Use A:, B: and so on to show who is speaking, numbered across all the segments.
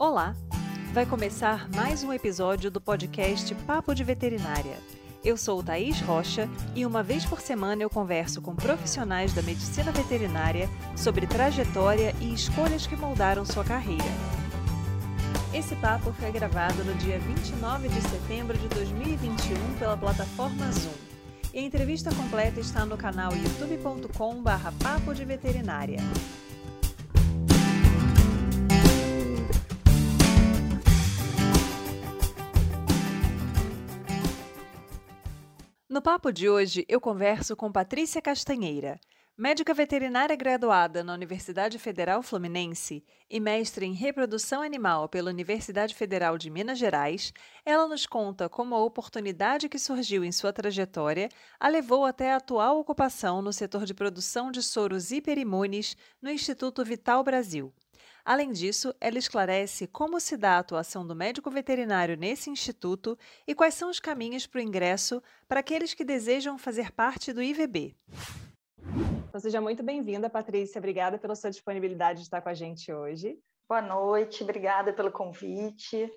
A: Olá! Vai começar mais um episódio do podcast Papo de Veterinária. Eu sou Thaís Rocha e uma vez por semana eu converso com profissionais da medicina veterinária sobre trajetória e escolhas que moldaram sua carreira. Esse papo foi gravado no dia 29 de setembro de 2021 pela plataforma Zoom. E a entrevista completa está no canal youtube.com/papo de veterinária. No papo de hoje, eu converso com Patrícia Castanheira, médica veterinária graduada na Universidade Federal Fluminense e mestre em reprodução animal pela Universidade Federal de Minas Gerais. Ela nos conta como a oportunidade que surgiu em sua trajetória a levou até a atual ocupação no setor de produção de soros hiperimunes no Instituto Vital Brasil. Além disso, ela esclarece como se dá a atuação do médico veterinário nesse instituto e quais são os caminhos para o ingresso para aqueles que desejam fazer parte do IVB. Então, seja muito bem-vinda, Patrícia. Obrigada pela sua disponibilidade de estar com a gente hoje.
B: Boa noite, obrigada pelo convite.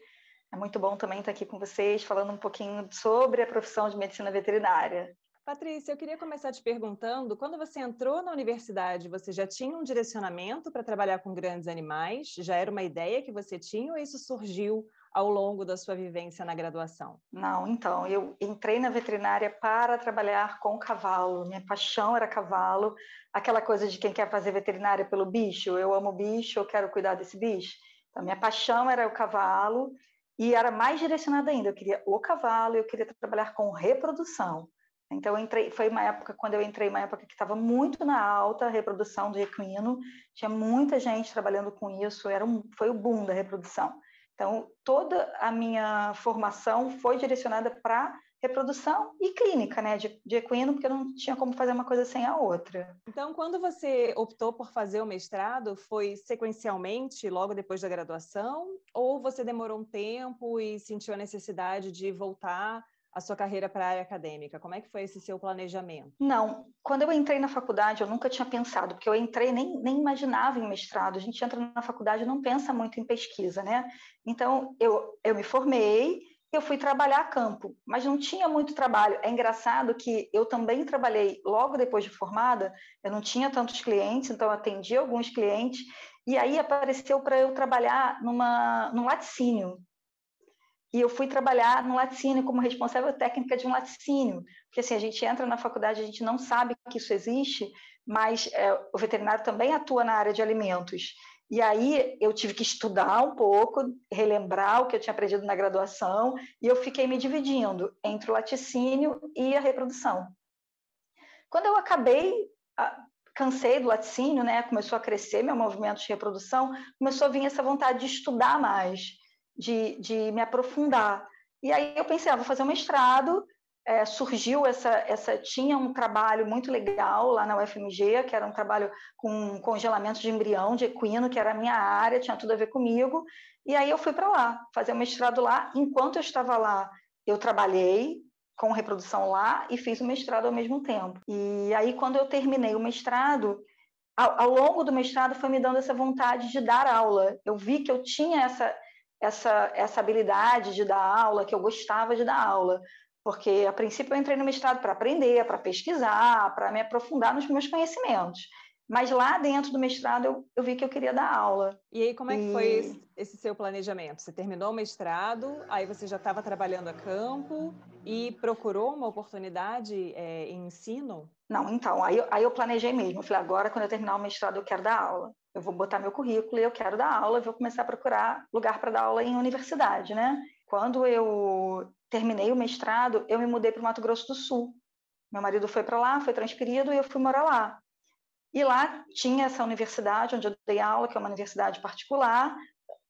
B: É muito bom também estar aqui com vocês, falando um pouquinho sobre a profissão de medicina veterinária.
A: Patrícia, eu queria começar te perguntando: quando você entrou na universidade, você já tinha um direcionamento para trabalhar com grandes animais? Já era uma ideia que você tinha ou isso surgiu ao longo da sua vivência na graduação?
B: Não, então, eu entrei na veterinária para trabalhar com cavalo. Minha paixão era cavalo, aquela coisa de quem quer fazer veterinária pelo bicho. Eu amo bicho, eu quero cuidar desse bicho. Então, minha paixão era o cavalo e era mais direcionada ainda. Eu queria o cavalo, eu queria trabalhar com reprodução. Então, entrei, foi uma época, quando eu entrei, uma época que estava muito na alta a reprodução do equino, tinha muita gente trabalhando com isso, era um, foi o boom da reprodução. Então, toda a minha formação foi direcionada para reprodução e clínica, né, de, de, equino, porque não tinha como fazer uma coisa sem a outra.
A: Então, quando você optou por fazer o mestrado, foi sequencialmente, logo depois da graduação, ou você demorou um tempo e sentiu a necessidade de voltar a sua carreira para a área acadêmica? Como é que foi esse seu planejamento?
B: Não, quando eu entrei na faculdade, eu nunca tinha pensado, porque eu entrei nem, nem imaginava em mestrado. A gente entra na faculdade e não pensa muito em pesquisa, né? Então, eu, eu me formei, eu fui trabalhar a campo, mas não tinha muito trabalho. É engraçado que eu também trabalhei logo depois de formada, eu não tinha tantos clientes, então eu atendi alguns clientes, e aí apareceu para eu trabalhar numa, num laticínio, e eu fui trabalhar no laticínio como responsável técnica de um laticínio, porque assim, a gente entra na faculdade, a gente não sabe que isso existe, mas é, o veterinário também atua na área de alimentos. E aí eu tive que estudar um pouco, relembrar o que eu tinha aprendido na graduação, e eu fiquei me dividindo entre o laticínio e a reprodução. Quando eu acabei, cansei do laticínio, né, começou a crescer meu movimento de reprodução, começou a vir essa vontade de estudar mais de, de me aprofundar. E aí eu pensei, ah, vou fazer um mestrado. É, surgiu essa, essa. Tinha um trabalho muito legal lá na UFMG, que era um trabalho com congelamento de embrião de equino, que era a minha área, tinha tudo a ver comigo. E aí eu fui para lá, fazer o mestrado lá. Enquanto eu estava lá, eu trabalhei com reprodução lá e fiz o mestrado ao mesmo tempo. E aí, quando eu terminei o mestrado, ao, ao longo do mestrado foi me dando essa vontade de dar aula. Eu vi que eu tinha essa, essa, essa habilidade de dar aula, que eu gostava de dar aula. Porque, a princípio, eu entrei no mestrado para aprender, para pesquisar, para me aprofundar nos meus conhecimentos. Mas lá dentro do mestrado eu, eu vi que eu queria dar aula.
A: E aí, como é que e... foi esse, esse, seu planejamento? Você terminou o mestrado, aí você já estava trabalhando a campo e procurou uma oportunidade é, em ensino?
B: Não, então, aí, aí eu planejei mesmo. Eu falei, agora, quando eu terminar o mestrado, eu quero dar aula eu vou botar meu currículo e eu quero dar aula, vou começar a procurar lugar para dar aula em universidade, né? Quando eu terminei o mestrado, eu me mudei para o Mato Grosso do Sul. Meu marido foi para lá, foi transferido e eu fui morar lá. E lá tinha essa universidade onde eu dei aula, que é uma universidade particular.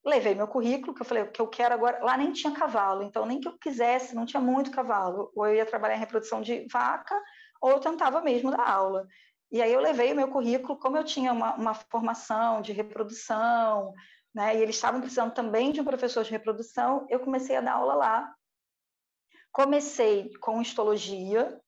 B: Levei meu currículo, que eu falei que eu quero agora. Lá nem tinha cavalo, então nem que eu quisesse, não tinha muito cavalo. Ou eu ia trabalhar em reprodução de vaca, ou eu tentava mesmo dar aula. E aí eu levei o meu currículo, como eu tinha uma, uma formação de reprodução, né, e eles estavam precisando também de um professor de reprodução, eu comecei a dar aula lá. Comecei com histologia,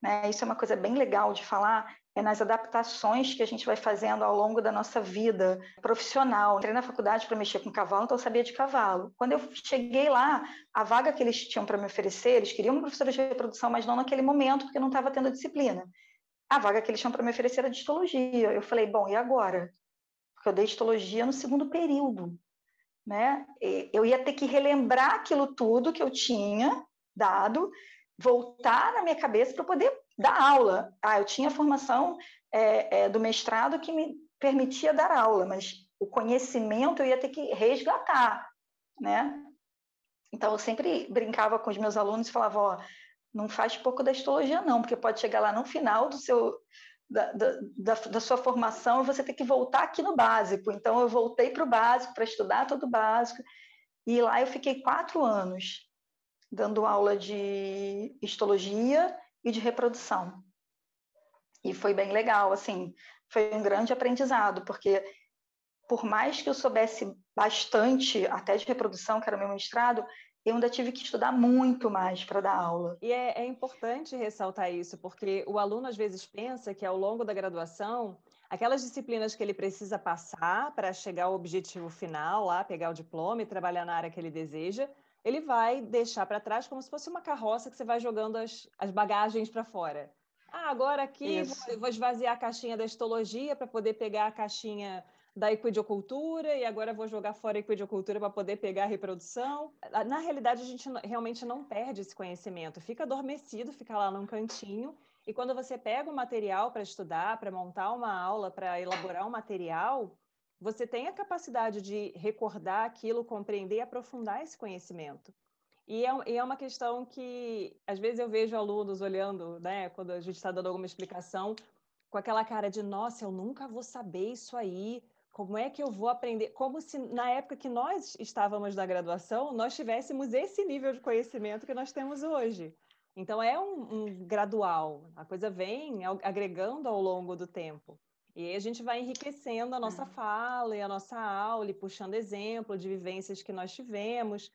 B: né, isso é uma coisa bem legal de falar, é nas adaptações que a gente vai fazendo ao longo da nossa vida profissional. Entrei na faculdade para mexer com cavalo, então eu sabia de cavalo. Quando eu cheguei lá, a vaga que eles tinham para me oferecer, eles queriam uma professora de reprodução, mas não naquele momento, porque não estava tendo disciplina. A vaga que eles tinham para me oferecer era de histologia. Eu falei, bom, e agora? Porque eu dei histologia no segundo período. Né? Eu ia ter que relembrar aquilo tudo que eu tinha dado, voltar na minha cabeça para poder dar aula. Ah, eu tinha formação é, é, do mestrado que me permitia dar aula, mas o conhecimento eu ia ter que resgatar, né? Então eu sempre brincava com os meus alunos e falava, ó, não faz pouco da histologia não, porque pode chegar lá no final do seu da, da, da sua formação você ter que voltar aqui no básico. Então eu voltei para o básico para estudar todo o básico e lá eu fiquei quatro anos dando aula de histologia e de reprodução. E foi bem legal, assim, foi um grande aprendizado, porque por mais que eu soubesse bastante até de reprodução, que era o meu mestrado, eu ainda tive que estudar muito mais para dar aula.
A: E é, é, importante ressaltar isso, porque o aluno às vezes pensa que ao longo da graduação, aquelas disciplinas que ele precisa passar para chegar ao objetivo final, lá pegar o diploma e trabalhar na área que ele deseja, ele vai deixar para trás como se fosse uma carroça que você vai jogando as, as bagagens para fora. Ah, agora aqui vou, vou, esvaziar a caixinha da histologia para poder pegar a caixinha da equidiocultura e agora vou jogar fora a equidiocultura para poder pegar a reprodução. Na realidade, a gente realmente não perde esse conhecimento, fica adormecido, fica lá num cantinho. E quando você pega o material para estudar, para montar uma aula, para elaborar um material, você tem a capacidade de recordar aquilo, compreender e aprofundar esse conhecimento. E é, e é, uma questão que, às vezes, eu vejo alunos olhando, né, quando a gente está dando alguma explicação, com aquela cara de, nossa, eu nunca vou saber isso aí, como é que eu vou aprender? Como se, na época que nós estávamos na graduação, nós tivéssemos esse nível de conhecimento que nós temos hoje. Então, é um, um gradual, a coisa vem agregando ao longo do tempo. E aí a gente vai enriquecendo a nossa é. fala e a nossa aula, e puxando exemplo de vivências que nós tivemos.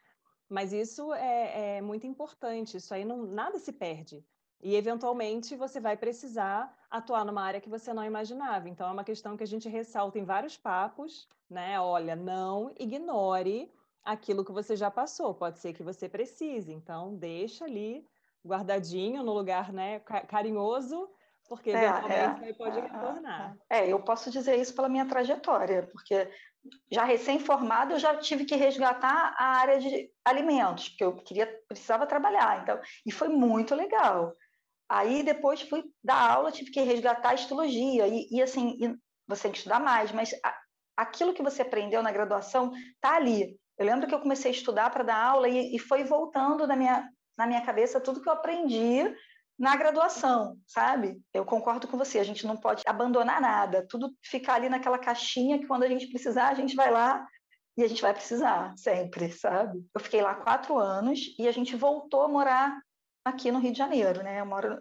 A: Mas isso é, é muito importante, isso aí não, nada se perde. E, eventualmente, você vai precisar atuar numa área que você não imaginava. Então, é uma questão que a gente ressalta em vários papos, né? Olha, não ignore aquilo que você já passou. Pode ser que você precise. Então, deixa ali guardadinho no lugar né, carinhoso porque é, eventualmente é, pode é, retornar.
B: É, eu posso dizer isso pela minha trajetória, porque já recém-formada eu já tive que resgatar a área de alimentos, porque eu queria precisava trabalhar, então e foi muito legal. Aí depois fui dar aula, tive que resgatar a histologia e, e assim e você tem que estudar mais, mas a, aquilo que você aprendeu na graduação tá ali. Eu lembro que eu comecei a estudar para dar aula e, e foi voltando na minha na minha cabeça tudo que eu aprendi na graduação, sabe? Eu concordo com você, a gente não pode abandonar nada, tudo ficar ali naquela caixinha que quando a gente precisar, a gente vai lá e a gente vai precisar sempre, sabe? Eu fiquei lá quatro anos e a gente voltou a morar aqui no Rio de Janeiro, né? Eu moro,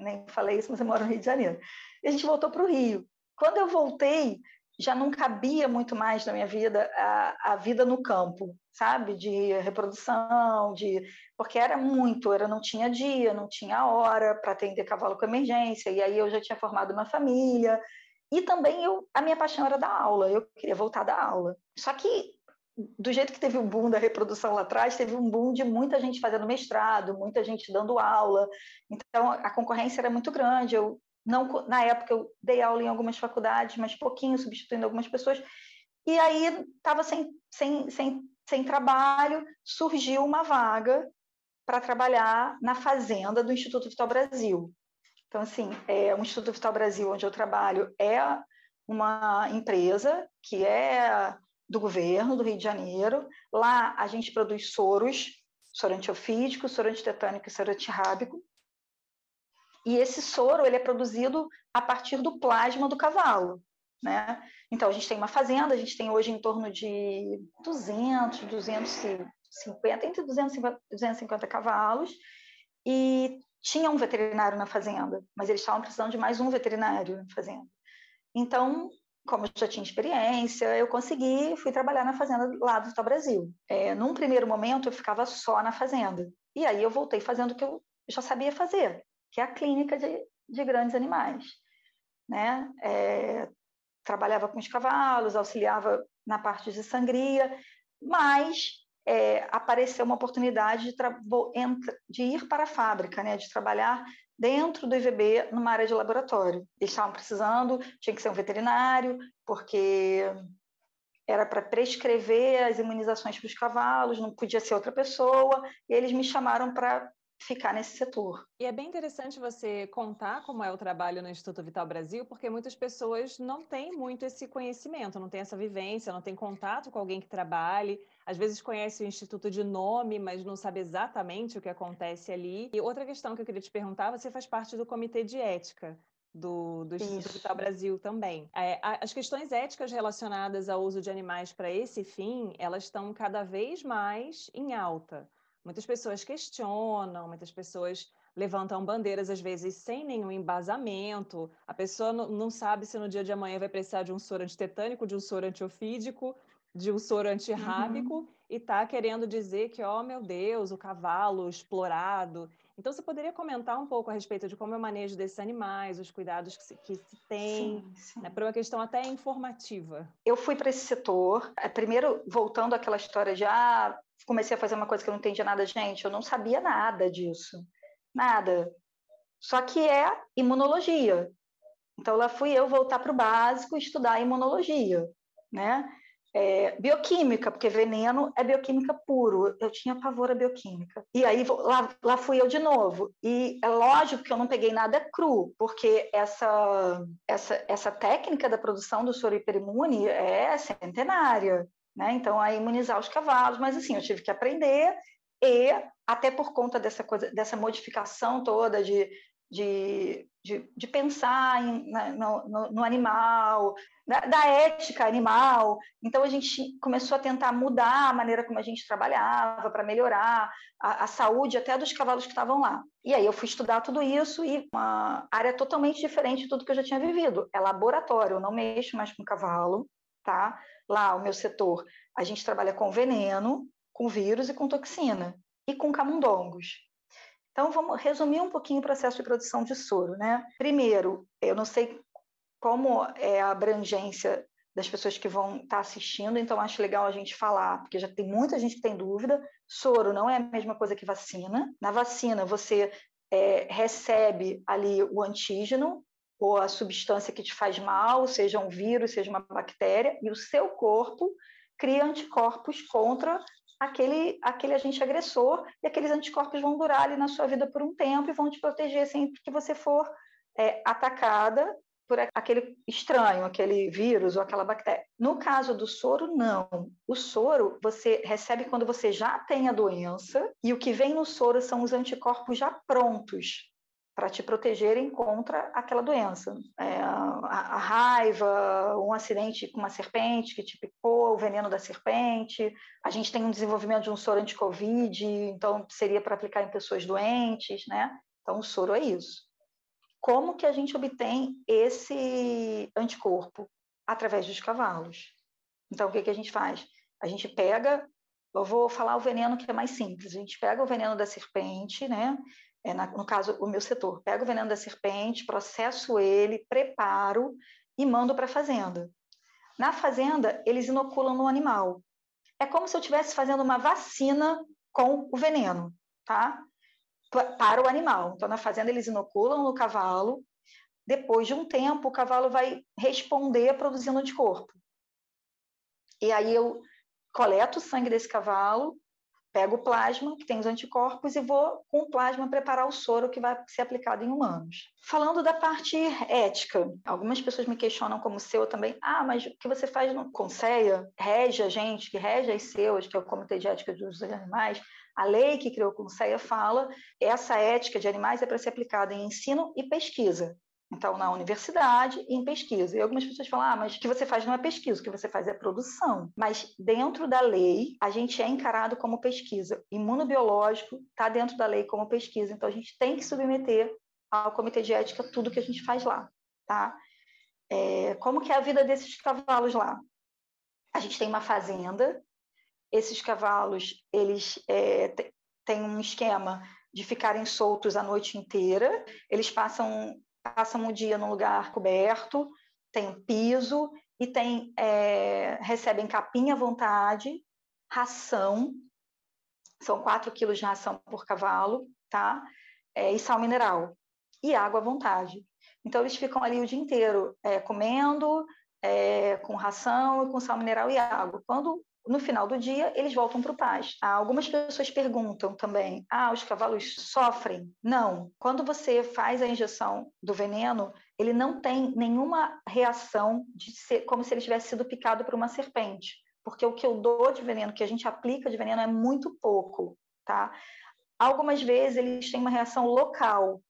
B: nem falei isso, mas eu moro no Rio de Janeiro. E a gente voltou para o Rio. Quando eu voltei, já não cabia muito mais na minha vida a, a vida no campo, sabe? De reprodução, de porque era muito, era não tinha dia, não tinha hora para atender cavalo com emergência, e aí eu já tinha formado uma família, e também eu, a minha paixão era dar aula, eu queria voltar da aula. Só que do jeito que teve o boom da reprodução lá atrás, teve um boom de muita gente fazendo mestrado, muita gente dando aula. Então a concorrência era muito grande. Eu não, na época eu dei aula em algumas faculdades, mas pouquinho, substituindo algumas pessoas. E aí estava sem, sem, sem, sem trabalho, surgiu uma vaga para trabalhar na fazenda do Instituto Vital Brasil. Então, assim, é, o Instituto Vital Brasil, onde eu trabalho, é uma empresa que é do governo do Rio de Janeiro. Lá a gente produz soros, soro antiofídico, soro antitetânico e soro antirrábico. E esse soro ele é produzido a partir do plasma do cavalo. Né? Então, a gente tem uma fazenda, a gente tem hoje em torno de 200, 250, entre 250 e 250 cavalos, e tinha um veterinário na fazenda, mas eles estavam precisando de mais um veterinário na fazenda. Então, como já tinha experiência, eu consegui, fui trabalhar na fazenda lá do Vital Brasil. É, num primeiro momento, eu ficava só na fazenda. E aí eu voltei fazendo o que eu já sabia fazer, que é a clínica de, de grandes animais. né? É, trabalhava com os cavalos, auxiliava na parte de sangria, mas é, apareceu uma oportunidade de, de, ir para a fábrica, né? De trabalhar dentro do IVB numa área de laboratório. Eles estavam precisando, tinha que ser um veterinário, porque era para prescrever as imunizações para os cavalos, não podia ser outra pessoa, e eles me chamaram para ficar nesse setor.
A: E é bem interessante você contar como é o trabalho no Instituto Vital Brasil, porque muitas pessoas não têm muito esse conhecimento, não têm essa vivência, não têm contato com alguém que trabalhe, às vezes conhece o Instituto de nome, mas não sabe exatamente o que acontece ali. E outra questão que eu queria te perguntar, você faz parte do Comitê de Ética do, do Instituto Vital Brasil também. É, as questões éticas relacionadas ao uso de animais para esse fim, elas estão cada vez mais em alta. Muitas pessoas questionam, muitas pessoas levantam bandeiras, às vezes sem nenhum embasamento. A pessoa não sabe se no dia de amanhã vai precisar de um soro antitetânico, de um soro antiofídico, de um soro antirrábico, uhum. e está querendo dizer que, oh meu Deus, o cavalo explorado. Então, você poderia comentar um pouco a respeito de como é o manejo desses animais, os cuidados que se, que se tem, sim, sim. Né, para uma questão até informativa?
B: Eu fui para esse setor, é, primeiro voltando àquela história de ah, comecei a fazer uma coisa que eu não entendia nada, gente, eu não sabia nada disso, nada. Só que é imunologia. Então lá fui eu voltar para o básico estudar imunologia, né? É, bioquímica, porque veneno é bioquímica puro. Eu tinha pavor à bioquímica. E aí lá, lá fui eu de novo. E é lógico que eu não peguei nada cru, porque essa, essa, essa técnica da produção do soro hiperimune é centenária né? Então, a imunizar os cavalos, mas assim, eu tive que aprender e até por conta dessa coisa, dessa modificação toda de, de, de, de pensar em, no, no, no, animal, da, da, ética animal. Então, a gente começou a tentar mudar a maneira como a gente trabalhava para melhorar a, a, saúde até dos cavalos que estavam lá. E aí eu fui estudar tudo isso e uma área totalmente diferente de tudo que eu já tinha vivido. É laboratório, eu não mexo mais com cavalo, tá? Lá, o meu setor, a gente trabalha com veneno, com vírus e com toxina, e com camundongos. Então, vamos resumir um pouquinho o processo de produção de soro, né? Primeiro, eu não sei como é a abrangência das pessoas que vão estar tá assistindo, então acho legal a gente falar, porque já tem muita gente que tem dúvida. Soro não é a mesma coisa que vacina. Na vacina, você é, recebe ali o antígeno, ou a substância que te faz mal, seja um vírus, seja uma bactéria, e o seu corpo cria anticorpos contra aquele, aquele agente agressor, e aqueles anticorpos vão durar ali na sua vida por um tempo e vão te proteger sempre que você for é, atacada por aquele estranho, aquele vírus ou aquela bactéria. No caso do soro, não. O soro você recebe quando você já tem a doença, e o que vem no soro são os anticorpos já prontos para te protegerem contra aquela doença. É, a, a, raiva, um acidente com uma serpente que te picou, o veneno da serpente. A gente tem um desenvolvimento de um soro anti-Covid, então seria para aplicar em pessoas doentes, né? Então, o soro é isso. Como que a gente obtém esse anticorpo? Através dos cavalos. Então, o que, que a gente faz? A gente pega eu vou falar o veneno que é mais simples. A gente pega o veneno da serpente, né? É, na, no caso, o meu setor, pego o veneno da serpente, processo ele, preparo e mando para a fazenda. Na fazenda, eles inoculam no animal. É como se eu estivesse fazendo uma vacina com o veneno, tá? Para o animal. Então, na fazenda, eles inoculam no cavalo. Depois de um tempo, o cavalo vai responder produzindo anticorpo. E aí eu coleto o sangue desse cavalo, pego o plasma, que tem os anticorpos, e vou, com o plasma, preparar o soro que vai ser aplicado em humanos. Falando da parte ética, algumas pessoas me questionam como seu também. Ah, mas o que você faz no Conceia? Rege a gente, que rege as seus, que é o Comitê de Ética dos Animais, a lei que criou o Conceia fala essa ética de animais é para ser aplicada em ensino e pesquisa. Então, na universidade e em pesquisa. E algumas pessoas falam, ah, mas o que você faz não é pesquisa, o que você faz é produção. Mas dentro da lei, a gente é encarado como pesquisa. Imunobiológico está dentro da lei como pesquisa. Então, a gente tem que submeter ao comitê de ética tudo que a gente faz lá, tá? É, como que é a vida desses cavalos lá? A gente tem uma fazenda. Esses cavalos, eles é, têm um esquema de ficarem soltos a noite inteira. Eles passam passam o dia num lugar coberto, tem piso e tem é, recebem capinha à vontade, ração, são 4 quilos de ração por cavalo, tá? É, e sal mineral e água à vontade. Então eles ficam ali o dia inteiro é, comendo, é, com ração, com sal mineral e água. Quando no final do dia, eles voltam para o pasto. Ah, algumas pessoas perguntam também: ah, os cavalos sofrem? Não. Quando você faz a injeção do veneno, ele não tem nenhuma reação de ser como se ele tivesse sido picado por uma serpente, porque o que eu dou de veneno, que a gente aplica de veneno, é muito pouco, tá? Algumas vezes eles têm uma reação local,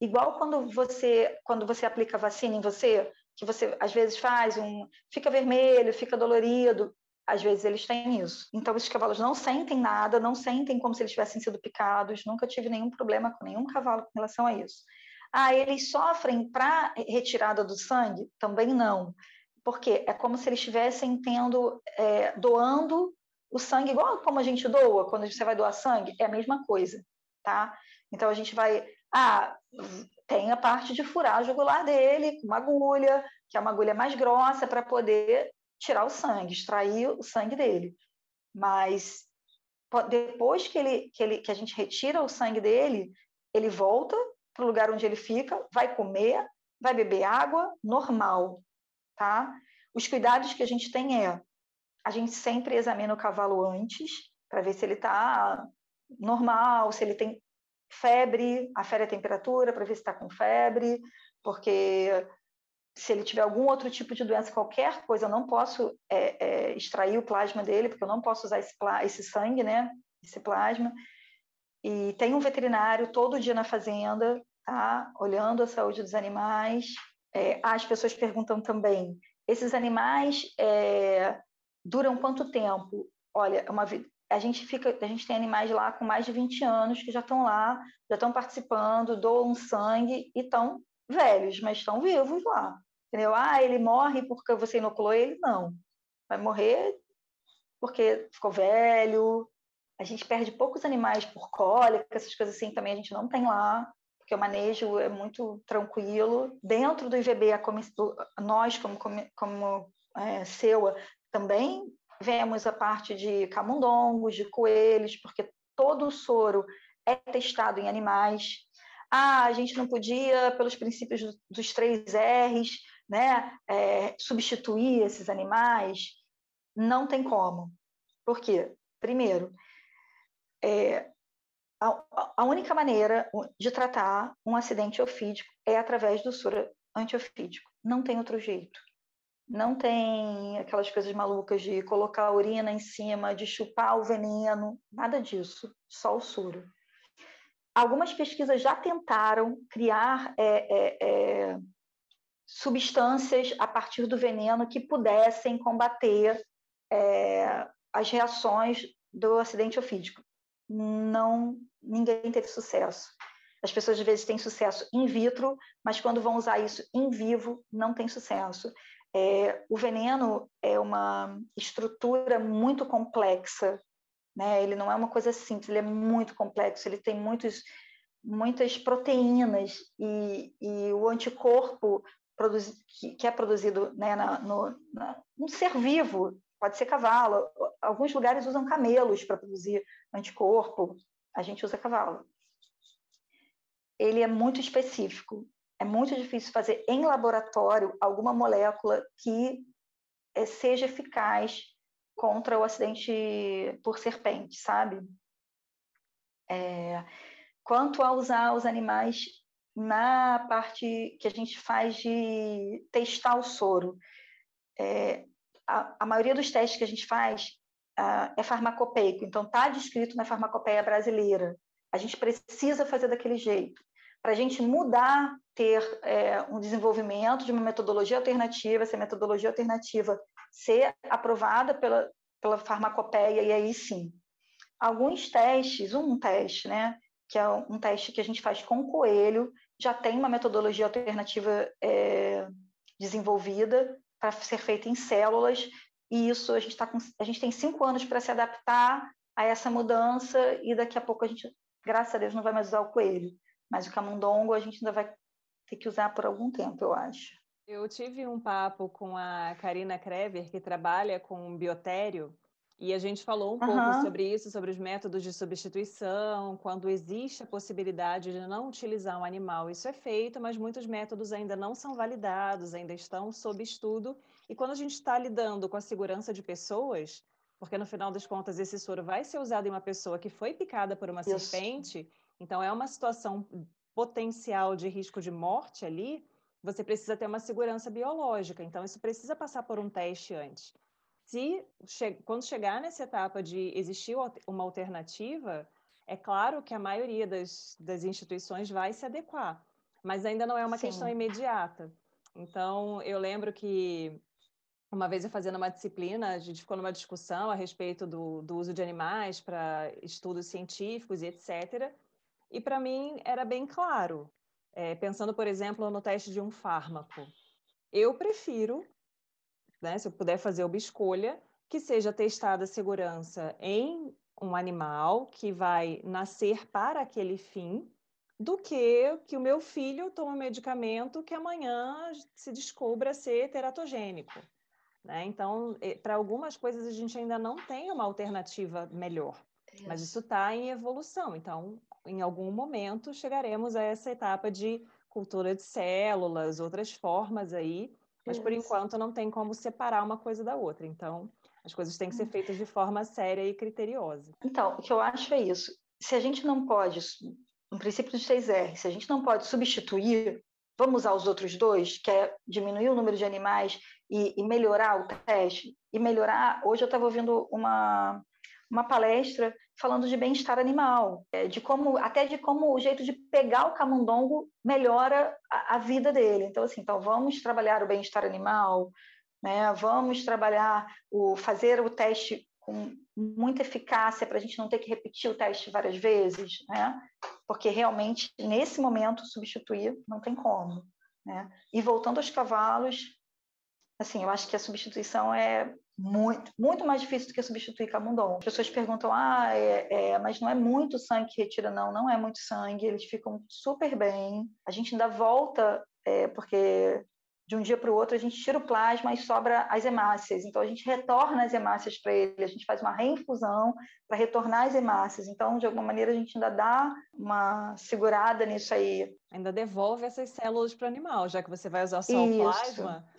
B: igual quando você quando você aplica vacina em você, que você às vezes faz um fica vermelho, fica dolorido, às vezes eles têm isso. Então, esses cavalos não sentem nada, não sentem como se eles tivessem sido picados, nunca tive nenhum problema com nenhum cavalo com relação a isso. Ah, eles sofrem para retirada do sangue? Também não. Porque é como se eles estivessem tendo, é, doando o sangue, igual como a gente doa quando você vai doar sangue, é a mesma coisa, tá? Então a gente vai, ah, tem a parte de furar a jugular dele com uma agulha, que é uma agulha mais grossa para poder tirar o sangue, extrair o sangue dele. Mas depois que, ele, que, ele, que a gente retira o sangue dele, ele volta para o lugar onde ele fica, vai comer, vai beber água normal, tá? Os cuidados que a gente tem é, a gente sempre examina o cavalo antes, para ver se ele está normal, se ele tem febre, afere a temperatura para ver se está com febre, porque se ele tiver algum outro tipo de doença, qualquer coisa, eu não posso é, é, extrair o plasma dele, porque eu não posso usar esse, esse sangue, né? Esse plasma. E tem um veterinário todo dia na fazenda, tá? Olhando a saúde dos animais. É, as pessoas perguntam também: esses animais é, duram quanto tempo? Olha, é uma, a gente fica, a gente tem animais lá com mais de 20 anos que já estão lá, já estão participando, doam sangue e estão velhos, mas estão vivos lá. Entendeu? Ah, ele morre porque você inoculou ele? Não. Vai morrer porque ficou velho. A gente perde poucos animais por cólica, essas coisas assim também a gente não tem lá, porque o manejo é muito tranquilo. Dentro do IVB, nós, como, como é, SEUA, também vemos a parte de camundongos, de coelhos, porque todo o soro é testado em animais ah, a gente não podia, pelos princípios dos três R's, né, é, substituir esses animais. Não tem como. Por quê? Primeiro, é, a, a, única maneira de tratar um acidente ofídico é através do soro antiofídico. Não tem outro jeito. Não tem aquelas coisas malucas de colocar a urina em cima, de chupar o veneno, nada disso, só o soro. Algumas pesquisas já tentaram criar é, é, é, substâncias a partir do veneno que pudessem combater é, as reações do acidente ofídico. Não, ninguém teve sucesso. As pessoas às vezes têm sucesso in vitro, mas quando vão usar isso em vivo, não tem sucesso. É, o veneno é uma estrutura muito complexa né? Ele não é uma coisa simples, ele é muito complexo, ele tem muitos, muitas proteínas e, e o anticorpo que, que, é produzido né, na, no na, um ser vivo, pode ser cavalo. Alguns lugares usam camelos para produzir anticorpo, a gente usa cavalo. Ele é muito específico. É muito difícil fazer em laboratório alguma molécula que é, seja eficaz contra o acidente por serpente, sabe? É, quanto a usar os animais na parte que a gente faz de testar o soro, é, a, a, maioria dos testes que a gente faz uh, é farmacopeico, então está descrito na farmacopeia brasileira. A gente precisa fazer daquele jeito. Para a gente mudar, ter é, um desenvolvimento de uma metodologia alternativa, essa metodologia alternativa ser aprovada pela, pela farmacopeia, e aí sim. Alguns testes, um teste, né, que é um teste que a gente faz com coelho, já tem uma metodologia alternativa é, desenvolvida para ser feita em células, e isso a gente, tá com, a gente tem cinco anos para se adaptar a essa mudança, e daqui a pouco a gente, graças a Deus, não vai mais usar o coelho, mas o camundongo a gente ainda vai ter que usar por algum tempo, eu acho.
A: Eu tive um papo com a Karina Krever, que trabalha com biotério, e a gente falou um uhum. pouco sobre isso, sobre os métodos de substituição, quando existe a possibilidade de não utilizar um animal. Isso é feito, mas muitos métodos ainda não são validados, ainda estão sob estudo. E quando a gente está lidando com a segurança de pessoas, porque no final das contas esse soro vai ser usado em uma pessoa que foi picada por uma isso. serpente, então é uma situação potencial de risco de morte ali, você precisa ter uma segurança biológica. Então, isso precisa passar por um teste antes. Se quando chegar nessa etapa de existir uma alternativa, é claro que a maioria das, das instituições vai se adequar, mas ainda não é uma Sim. questão imediata. Então, eu lembro que uma vez eu fazendo uma disciplina, a gente ficou numa discussão a respeito do, do uso de animais para estudos científicos e etc. E para mim era bem claro, é, pensando, por exemplo, no teste de um fármaco. Eu prefiro, né, se eu puder fazer uma escolha, que seja testada a segurança em um animal que vai nascer para aquele fim, do que que o meu filho tome um medicamento que amanhã se descubra ser teratogênico. Né? Então, para algumas coisas a gente ainda não tem uma alternativa melhor, mas isso está em evolução. Então, em algum momento chegaremos a essa etapa de cultura de células, outras formas aí, mas por enquanto não tem como separar uma coisa da outra. Então, as coisas têm que ser hum. feitas de forma séria e criteriosa.
B: Então, o que eu acho é isso. Se a gente não pode, no princípio dos 6R, se a gente não pode substituir, vamos usar os outros dois, que é diminuir o número de animais e, e melhorar o teste, e melhorar. Hoje eu estava ouvindo uma, uma palestra falando de bem-estar animal, é, de como até de como o jeito de pegar o camundongo melhora a, a vida dele. Então assim, então vamos trabalhar o bem-estar animal, né? Vamos trabalhar o fazer o teste com muita eficácia para a gente não ter que repetir o teste várias vezes, né? Porque realmente nesse momento substituir não tem como, né? E voltando aos cavalos, assim, eu acho que a substituição é muito, muito mais difícil do que substituir camundongo. As pessoas perguntam, ah, é, é, mas não é muito sangue que retira? Não, não é muito sangue, eles ficam super bem. A gente ainda volta, é, porque de um dia para o outro a gente tira o plasma e sobra as hemácias. Então a gente retorna as hemácias para ele, a gente faz uma reinfusão para retornar as hemácias. Então, de alguma maneira, a gente ainda dá uma segurada nisso aí.
A: Ainda devolve essas células para o animal, já que você vai usar só Isso. o plasma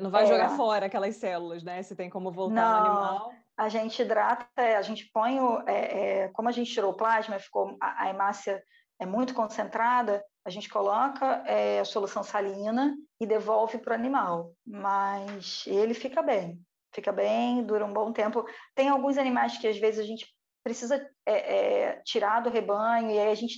A: não vai é. jogar fora aquelas células, né? Se tem como voltar Não, no animal.
B: A gente hidrata, é, a gente põe o. É, é, como a gente tirou o plasma, ficou a, a hemácia é muito concentrada, a gente coloca é, a solução salina e devolve para o animal. Mas ele fica bem, fica bem, dura um bom tempo. Tem alguns animais que às vezes a gente precisa é, tirar do rebanho e aí a gente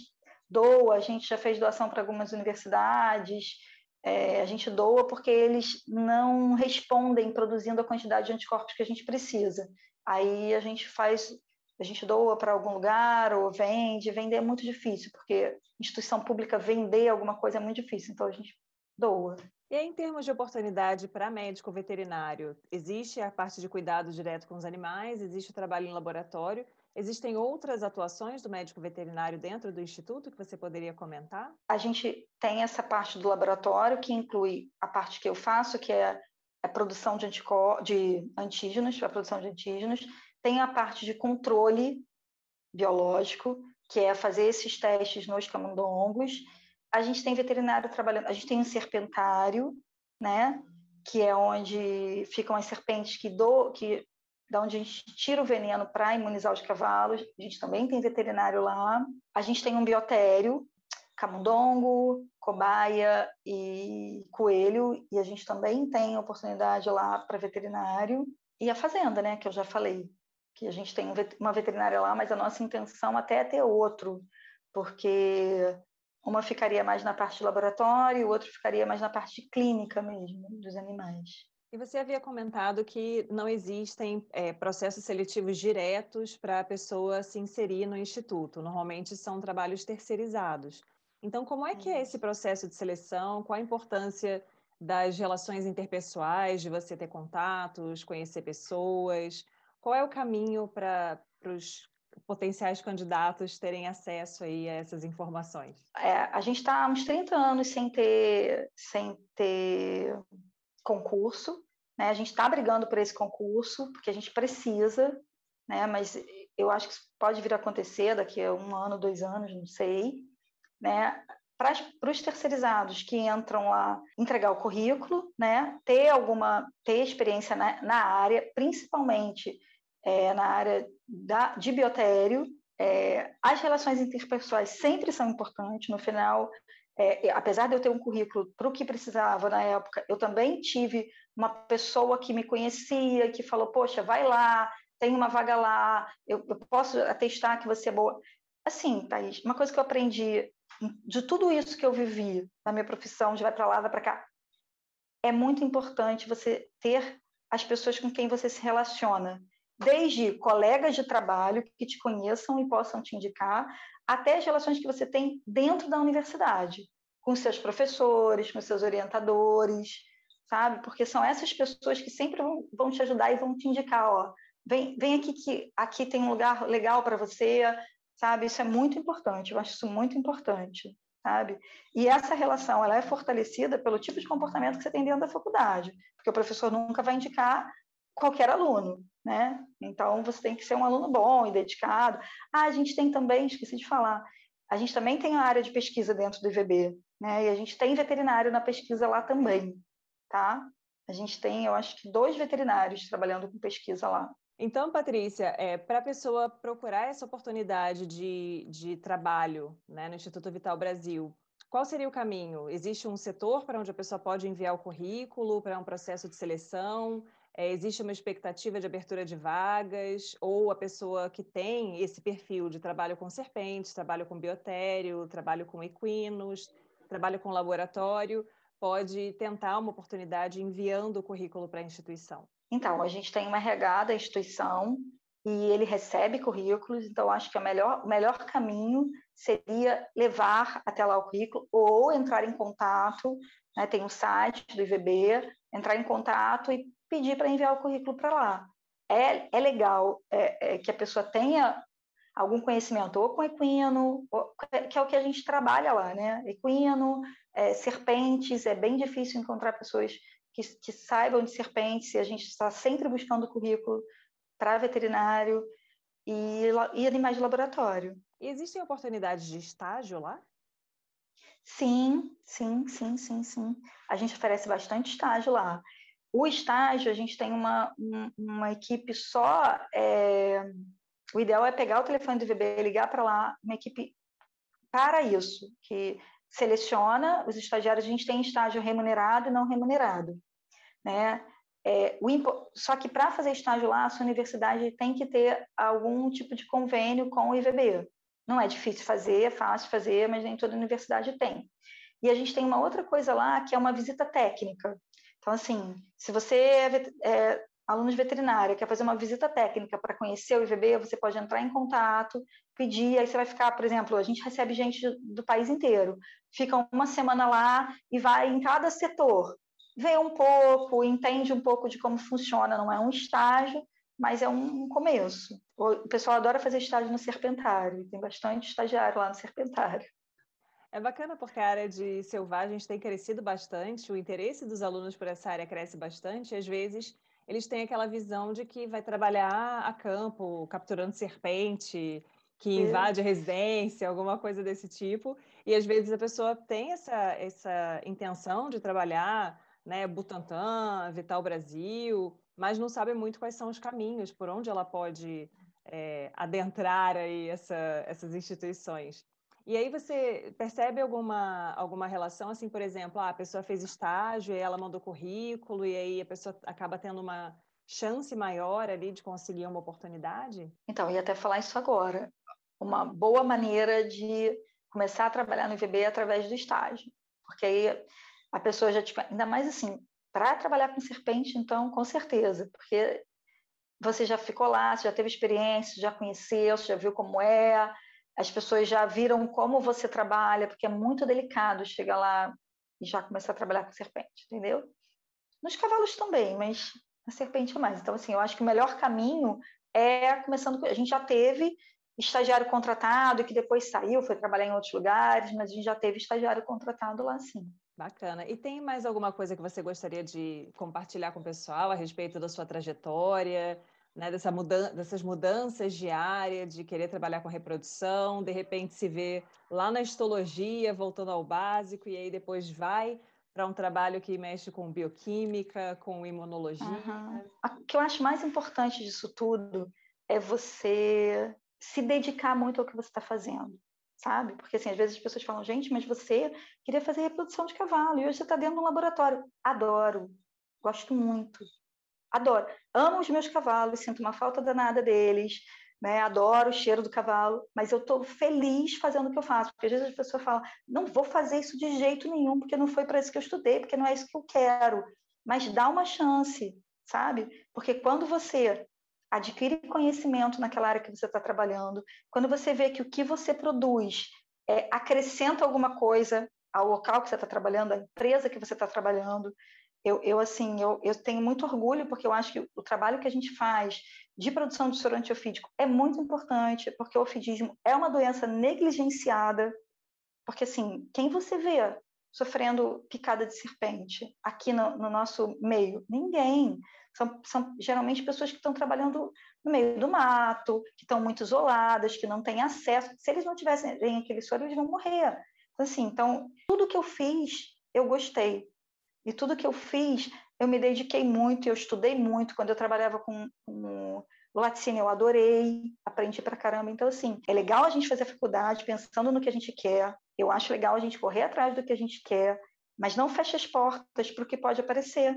B: doa, a gente já fez doação para algumas universidades é, a gente doa porque eles não respondem produzindo a quantidade de anticorpos que a gente precisa. Aí a gente faz, a gente doa para algum lugar ou vende. Vender é muito difícil, porque instituição pública vender alguma coisa é muito difícil, então a gente doa.
A: E em termos de oportunidade para médico veterinário, existe a parte de cuidado direto com os animais, existe o trabalho em laboratório, Existem outras atuações do médico veterinário dentro do instituto que você poderia comentar?
B: A gente tem essa parte do laboratório que inclui a parte que eu faço, que é a produção de, de antígenos, a produção de antígenos. Tem a parte de controle biológico, que é fazer esses testes nos camundongos. A gente tem veterinário trabalhando, a gente tem um serpentário, né? Que é onde ficam as serpentes que, do, que da onde a gente tira o veneno para imunizar os cavalos. A gente também tem veterinário lá. A gente tem um biotério, camundongo, cobaia e coelho, e a gente também tem oportunidade lá para veterinário. E a fazenda, né, que eu já falei, que a gente tem uma veterinária lá, mas a nossa intenção até é ter outro, porque uma ficaria mais na parte de laboratório, o outro ficaria mais na parte clínica mesmo dos animais.
A: E você havia comentado que não existem é, processos seletivos diretos para a pessoa se inserir no instituto. Normalmente são trabalhos terceirizados. Então, como é que é esse processo de seleção? Qual a importância das relações interpessoais, de você ter contatos, conhecer pessoas? Qual é o caminho para potenciais candidatos terem acesso aí a essas informações?
B: É, a gente está há uns 30 anos sem ter, sem ter concurso, né? A gente está brigando por esse concurso, porque a gente precisa, né? mas eu acho que isso pode vir a acontecer daqui a um ano, dois anos, não sei. Né? Para os terceirizados que entram lá, entregar o currículo, né? ter alguma ter experiência na, na área, principalmente é, na área da, de biotério. É, as relações interpessoais sempre são importantes. No final, é, apesar de eu ter um currículo para o que precisava na época, eu também tive uma pessoa que me conhecia, que falou: Poxa, vai lá, tem uma vaga lá, eu, eu posso atestar que você é boa. Assim, Thaís, uma coisa que eu aprendi de tudo isso que eu vivi na minha profissão, de vai para lá, vai para cá, é muito importante você ter as pessoas com quem você se relaciona desde colegas de trabalho que te conheçam e possam te indicar, até as relações que você tem dentro da universidade, com seus professores, com seus orientadores, sabe? Porque são essas pessoas que sempre vão, vão te ajudar e vão te indicar, ó, vem, vem aqui que aqui tem um lugar legal para você, sabe? Isso é muito importante, eu acho isso muito importante, sabe? E essa relação, ela é fortalecida pelo tipo de comportamento que você tem dentro da faculdade, porque o professor nunca vai indicar qualquer aluno, né? Então você tem que ser um aluno bom e dedicado. Ah, a gente tem também, esqueci de falar, a gente também tem a área de pesquisa dentro do IVB, né? E a gente tem veterinário na pesquisa lá também, tá? A gente tem, eu acho que dois veterinários trabalhando com pesquisa lá.
A: Então, Patrícia, é, para a pessoa procurar essa oportunidade de, de trabalho né, no Instituto Vital Brasil, qual seria o caminho? Existe um setor para onde a pessoa pode enviar o currículo para um processo de seleção? É, existe uma expectativa de abertura de vagas, ou a pessoa que tem esse perfil de trabalho com serpentes, trabalho com biotério, trabalho com equinos, trabalho com laboratório, pode tentar uma oportunidade enviando o currículo para a instituição?
B: Então, a gente tem uma RH da instituição e ele recebe currículos, então acho que o melhor, melhor caminho seria levar até lá o currículo ou entrar em contato, né, tem um site do IVB, entrar em contato e pedir para enviar o currículo para lá. É, é legal é, é, que a pessoa tenha algum conhecimento ou com equino, ou, que é o que a gente trabalha lá, né? Equino, é, serpentes, é bem difícil encontrar pessoas que, que saibam de serpentes, e a gente está sempre buscando currículo para veterinário e, e animais de laboratório.
A: E existem oportunidades de estágio lá?
B: Sim, sim, sim, sim, sim. A gente oferece bastante estágio lá. O estágio, a gente tem uma, uma equipe só. É, o ideal é pegar o telefone do VB, ligar para lá, uma equipe para isso, que seleciona os estagiários. A gente tem estágio remunerado e não remunerado. Né? É, o, só que para fazer estágio lá, a sua universidade tem que ter algum tipo de convênio com o IVB. Não é difícil fazer, é fácil fazer, mas nem toda universidade tem. E a gente tem uma outra coisa lá que é uma visita técnica. Então, assim, se você é, é aluno de veterinária, quer fazer uma visita técnica para conhecer o IVB, você pode entrar em contato, pedir, aí você vai ficar, por exemplo, a gente recebe gente do país inteiro, fica uma semana lá e vai em cada setor, vê um pouco, entende um pouco de como funciona, não é um estágio, mas é um começo. O pessoal adora fazer estágio no Serpentário, tem bastante estagiário lá no Serpentário.
A: É bacana porque a área de selvagens tem crescido bastante, o interesse dos alunos por essa área cresce bastante, e às vezes eles têm aquela visão de que vai trabalhar a campo, capturando serpente, que invade a residência, alguma coisa desse tipo, e às vezes a pessoa tem essa, essa intenção de trabalhar, né, Butantan, Vital Brasil, mas não sabe muito quais são os caminhos, por onde ela pode é, adentrar aí essa, essas instituições. E aí você percebe alguma, alguma relação, assim, por exemplo, ah, a pessoa fez estágio e ela mandou currículo, e aí a pessoa acaba tendo uma chance maior ali de conseguir uma oportunidade?
B: Então, ia até falar isso agora. Uma boa maneira de começar a trabalhar no IVB é através do estágio. Porque aí a pessoa já, tipo, ainda mais assim, para trabalhar com serpente, então, com certeza, porque você já ficou lá, você já teve experiência, já conheceu, você já viu como é, as pessoas já viram como você trabalha, porque é muito delicado chegar lá e já começar a trabalhar com serpente, entendeu? Nos cavalos também, mas a serpente é mais. Então, assim, eu acho que o melhor caminho é começando. A gente já teve estagiário contratado que depois saiu, foi trabalhar em outros lugares, mas a gente já teve estagiário contratado lá sim.
A: Bacana. E tem mais alguma coisa que você gostaria de compartilhar com o pessoal a respeito da sua trajetória, né, dessa mudan dessas mudanças de área, de querer trabalhar com reprodução, de repente se vê lá na histologia, voltando ao básico, e aí depois vai para um trabalho que mexe com bioquímica, com imunologia? Uhum.
B: O que eu acho mais importante disso tudo é você se dedicar muito ao que você está fazendo, sabe? Porque assim, às vezes as pessoas falam, gente, mas você queria fazer reprodução de cavalo e hoje você está dentro de um laboratório. Adoro, gosto muito, adoro. Amo os meus cavalos, sinto uma falta danada deles, né? Adoro o cheiro do cavalo, mas eu estou feliz fazendo o que eu faço. Porque às vezes as pessoas falam, não vou fazer isso de jeito nenhum, porque não foi para isso que eu estudei, porque não é isso que eu quero. Mas dá uma chance, sabe? Porque quando você adquire conhecimento naquela área que você está trabalhando, quando você vê que o que você produz é, acrescenta alguma coisa ao local que você está trabalhando, à empresa que você está trabalhando, eu, eu, assim, eu, eu tenho muito orgulho porque eu acho que o trabalho que a gente faz de produção de soro antiofídico é muito importante, porque o ofidismo é uma doença negligenciada, porque assim, quem você vê sofrendo picada de serpente aqui no, no nosso meio? Ninguém. São, são geralmente pessoas que estão trabalhando no meio do mato, que estão muito isoladas, que não têm acesso. Se eles não tivessem aquele soro, eles vão morrer. Então, assim, então, tudo que eu fiz, eu gostei. E tudo que eu fiz, eu me dediquei muito, eu estudei muito. Quando eu trabalhava com, com laticínio, eu adorei, aprendi pra caramba. Então, assim, é legal a gente fazer a faculdade pensando no que a gente quer. Eu acho legal a gente correr atrás do que a gente quer, mas não feche as portas para o que pode aparecer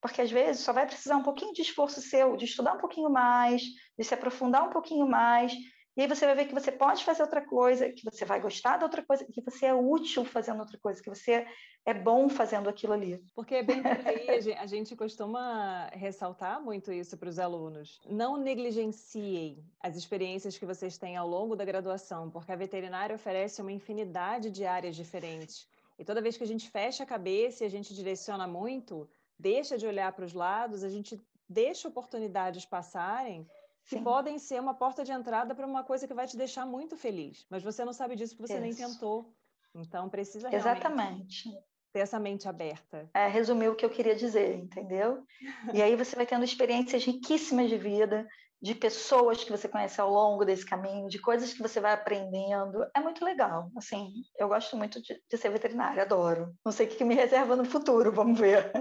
B: porque às vezes só vai precisar um pouquinho de esforço seu, de estudar um pouquinho mais, de se aprofundar um pouquinho mais, e aí você vai ver que você pode fazer outra coisa, que você vai gostar de outra coisa, que você é útil fazendo outra coisa, que você é bom fazendo aquilo ali.
A: Porque é bem por aí, a gente costuma ressaltar muito isso para os alunos. Não negligenciem as experiências que vocês têm ao longo da graduação, porque a veterinária oferece uma infinidade de áreas diferentes. E toda vez que a gente fecha a cabeça e a gente direciona muito, deixa de olhar para os lados, a gente deixa oportunidades passarem que Sim. podem ser uma porta de entrada para uma coisa que vai te deixar muito feliz. Mas você não sabe disso porque você Isso. nem tentou. Então precisa
B: Exatamente.
A: ter essa mente aberta.
B: É, resumir o que eu queria dizer, entendeu? e aí você vai tendo experiências riquíssimas de vida, de pessoas que você conhece ao longo desse caminho, de coisas que você vai aprendendo. É muito legal. Assim, eu gosto muito de, de ser veterinária, adoro. Não sei o que me reserva no futuro, vamos ver.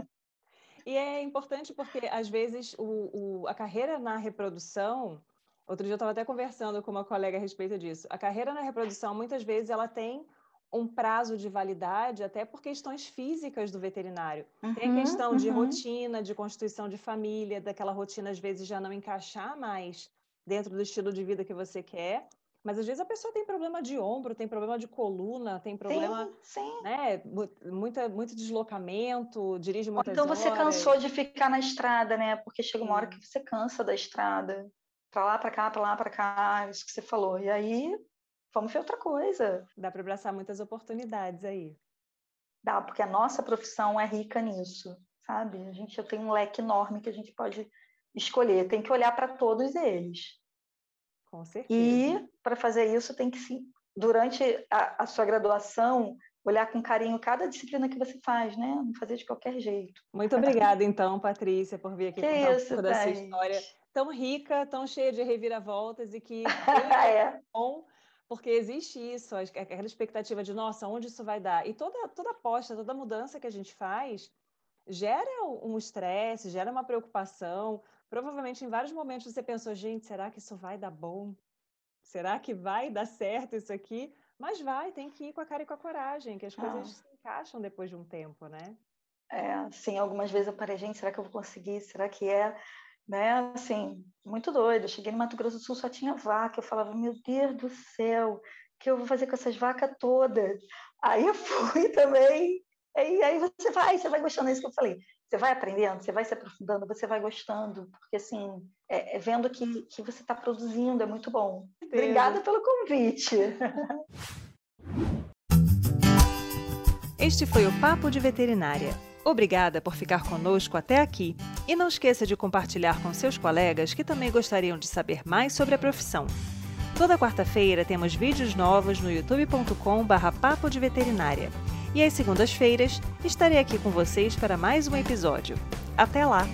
A: E é importante porque, às vezes, o, o, a carreira na reprodução. Outro dia eu estava até conversando com uma colega a respeito disso. A carreira na reprodução, muitas vezes, ela tem um prazo de validade até por questões físicas do veterinário. Uhum, tem a questão uhum. de rotina, de constituição de família, daquela rotina às vezes já não encaixar mais dentro do estilo de vida que você quer. Mas às vezes a pessoa tem problema de ombro, tem problema de coluna, tem problema, sim, sim. né, muita, muito deslocamento, dirige muitas
B: Então você horas. cansou de ficar na estrada, né? Porque chega uma hora que você cansa da estrada, para lá, para cá, para lá, para cá, isso que você falou. E aí, vamos ver outra coisa.
A: Dá para abraçar muitas oportunidades aí.
B: Dá, porque a nossa profissão é rica nisso, sabe? A gente tem um leque enorme que a gente pode escolher, tem que olhar para todos eles.
A: Com certeza.
B: E para fazer isso tem que durante a, a, sua graduação olhar com carinho cada disciplina que você faz, né? Não fazer de qualquer jeito.
A: Muito obrigada, então, Patrícia, por vir aqui que contar isso, um pouco da sua história tão rica, tão cheia de reviravoltas e que é bom porque existe isso, aquela expectativa de, nossa, onde isso vai dar? E toda, toda aposta, toda mudança que a gente faz gera um estresse, gera uma preocupação, Provavelmente em vários momentos você pensou, gente, será que isso vai dar bom? Será que vai dar certo isso aqui? Mas vai, tem que ir com a cara e com a coragem, que as coisas ah. se encaixam depois de um tempo, né?
B: É, sim, algumas vezes eu parei, gente, será que eu vou conseguir? Será que é? Né, assim, muito doido. Eu cheguei no Mato Grosso do Sul, só tinha vaca. Eu falava, meu Deus do céu, o que eu vou fazer com essas vacas todas? Aí eu fui também. E aí você vai, você vai gostando disso que eu falei você vai aprendendo, você vai se aprofundando, você vai gostando, porque assim, é, é vendo que, que você está produzindo é muito bom. Obrigada pelo convite.
A: Este foi o Papo de Veterinária. Obrigada por ficar conosco até aqui. E não esqueça de compartilhar com seus colegas que também gostariam de saber mais sobre a profissão. Toda quarta-feira temos vídeos novos no youtube.com/barra Papo de Veterinária. E às segundas-feiras estarei aqui com vocês para mais um episódio. Até lá!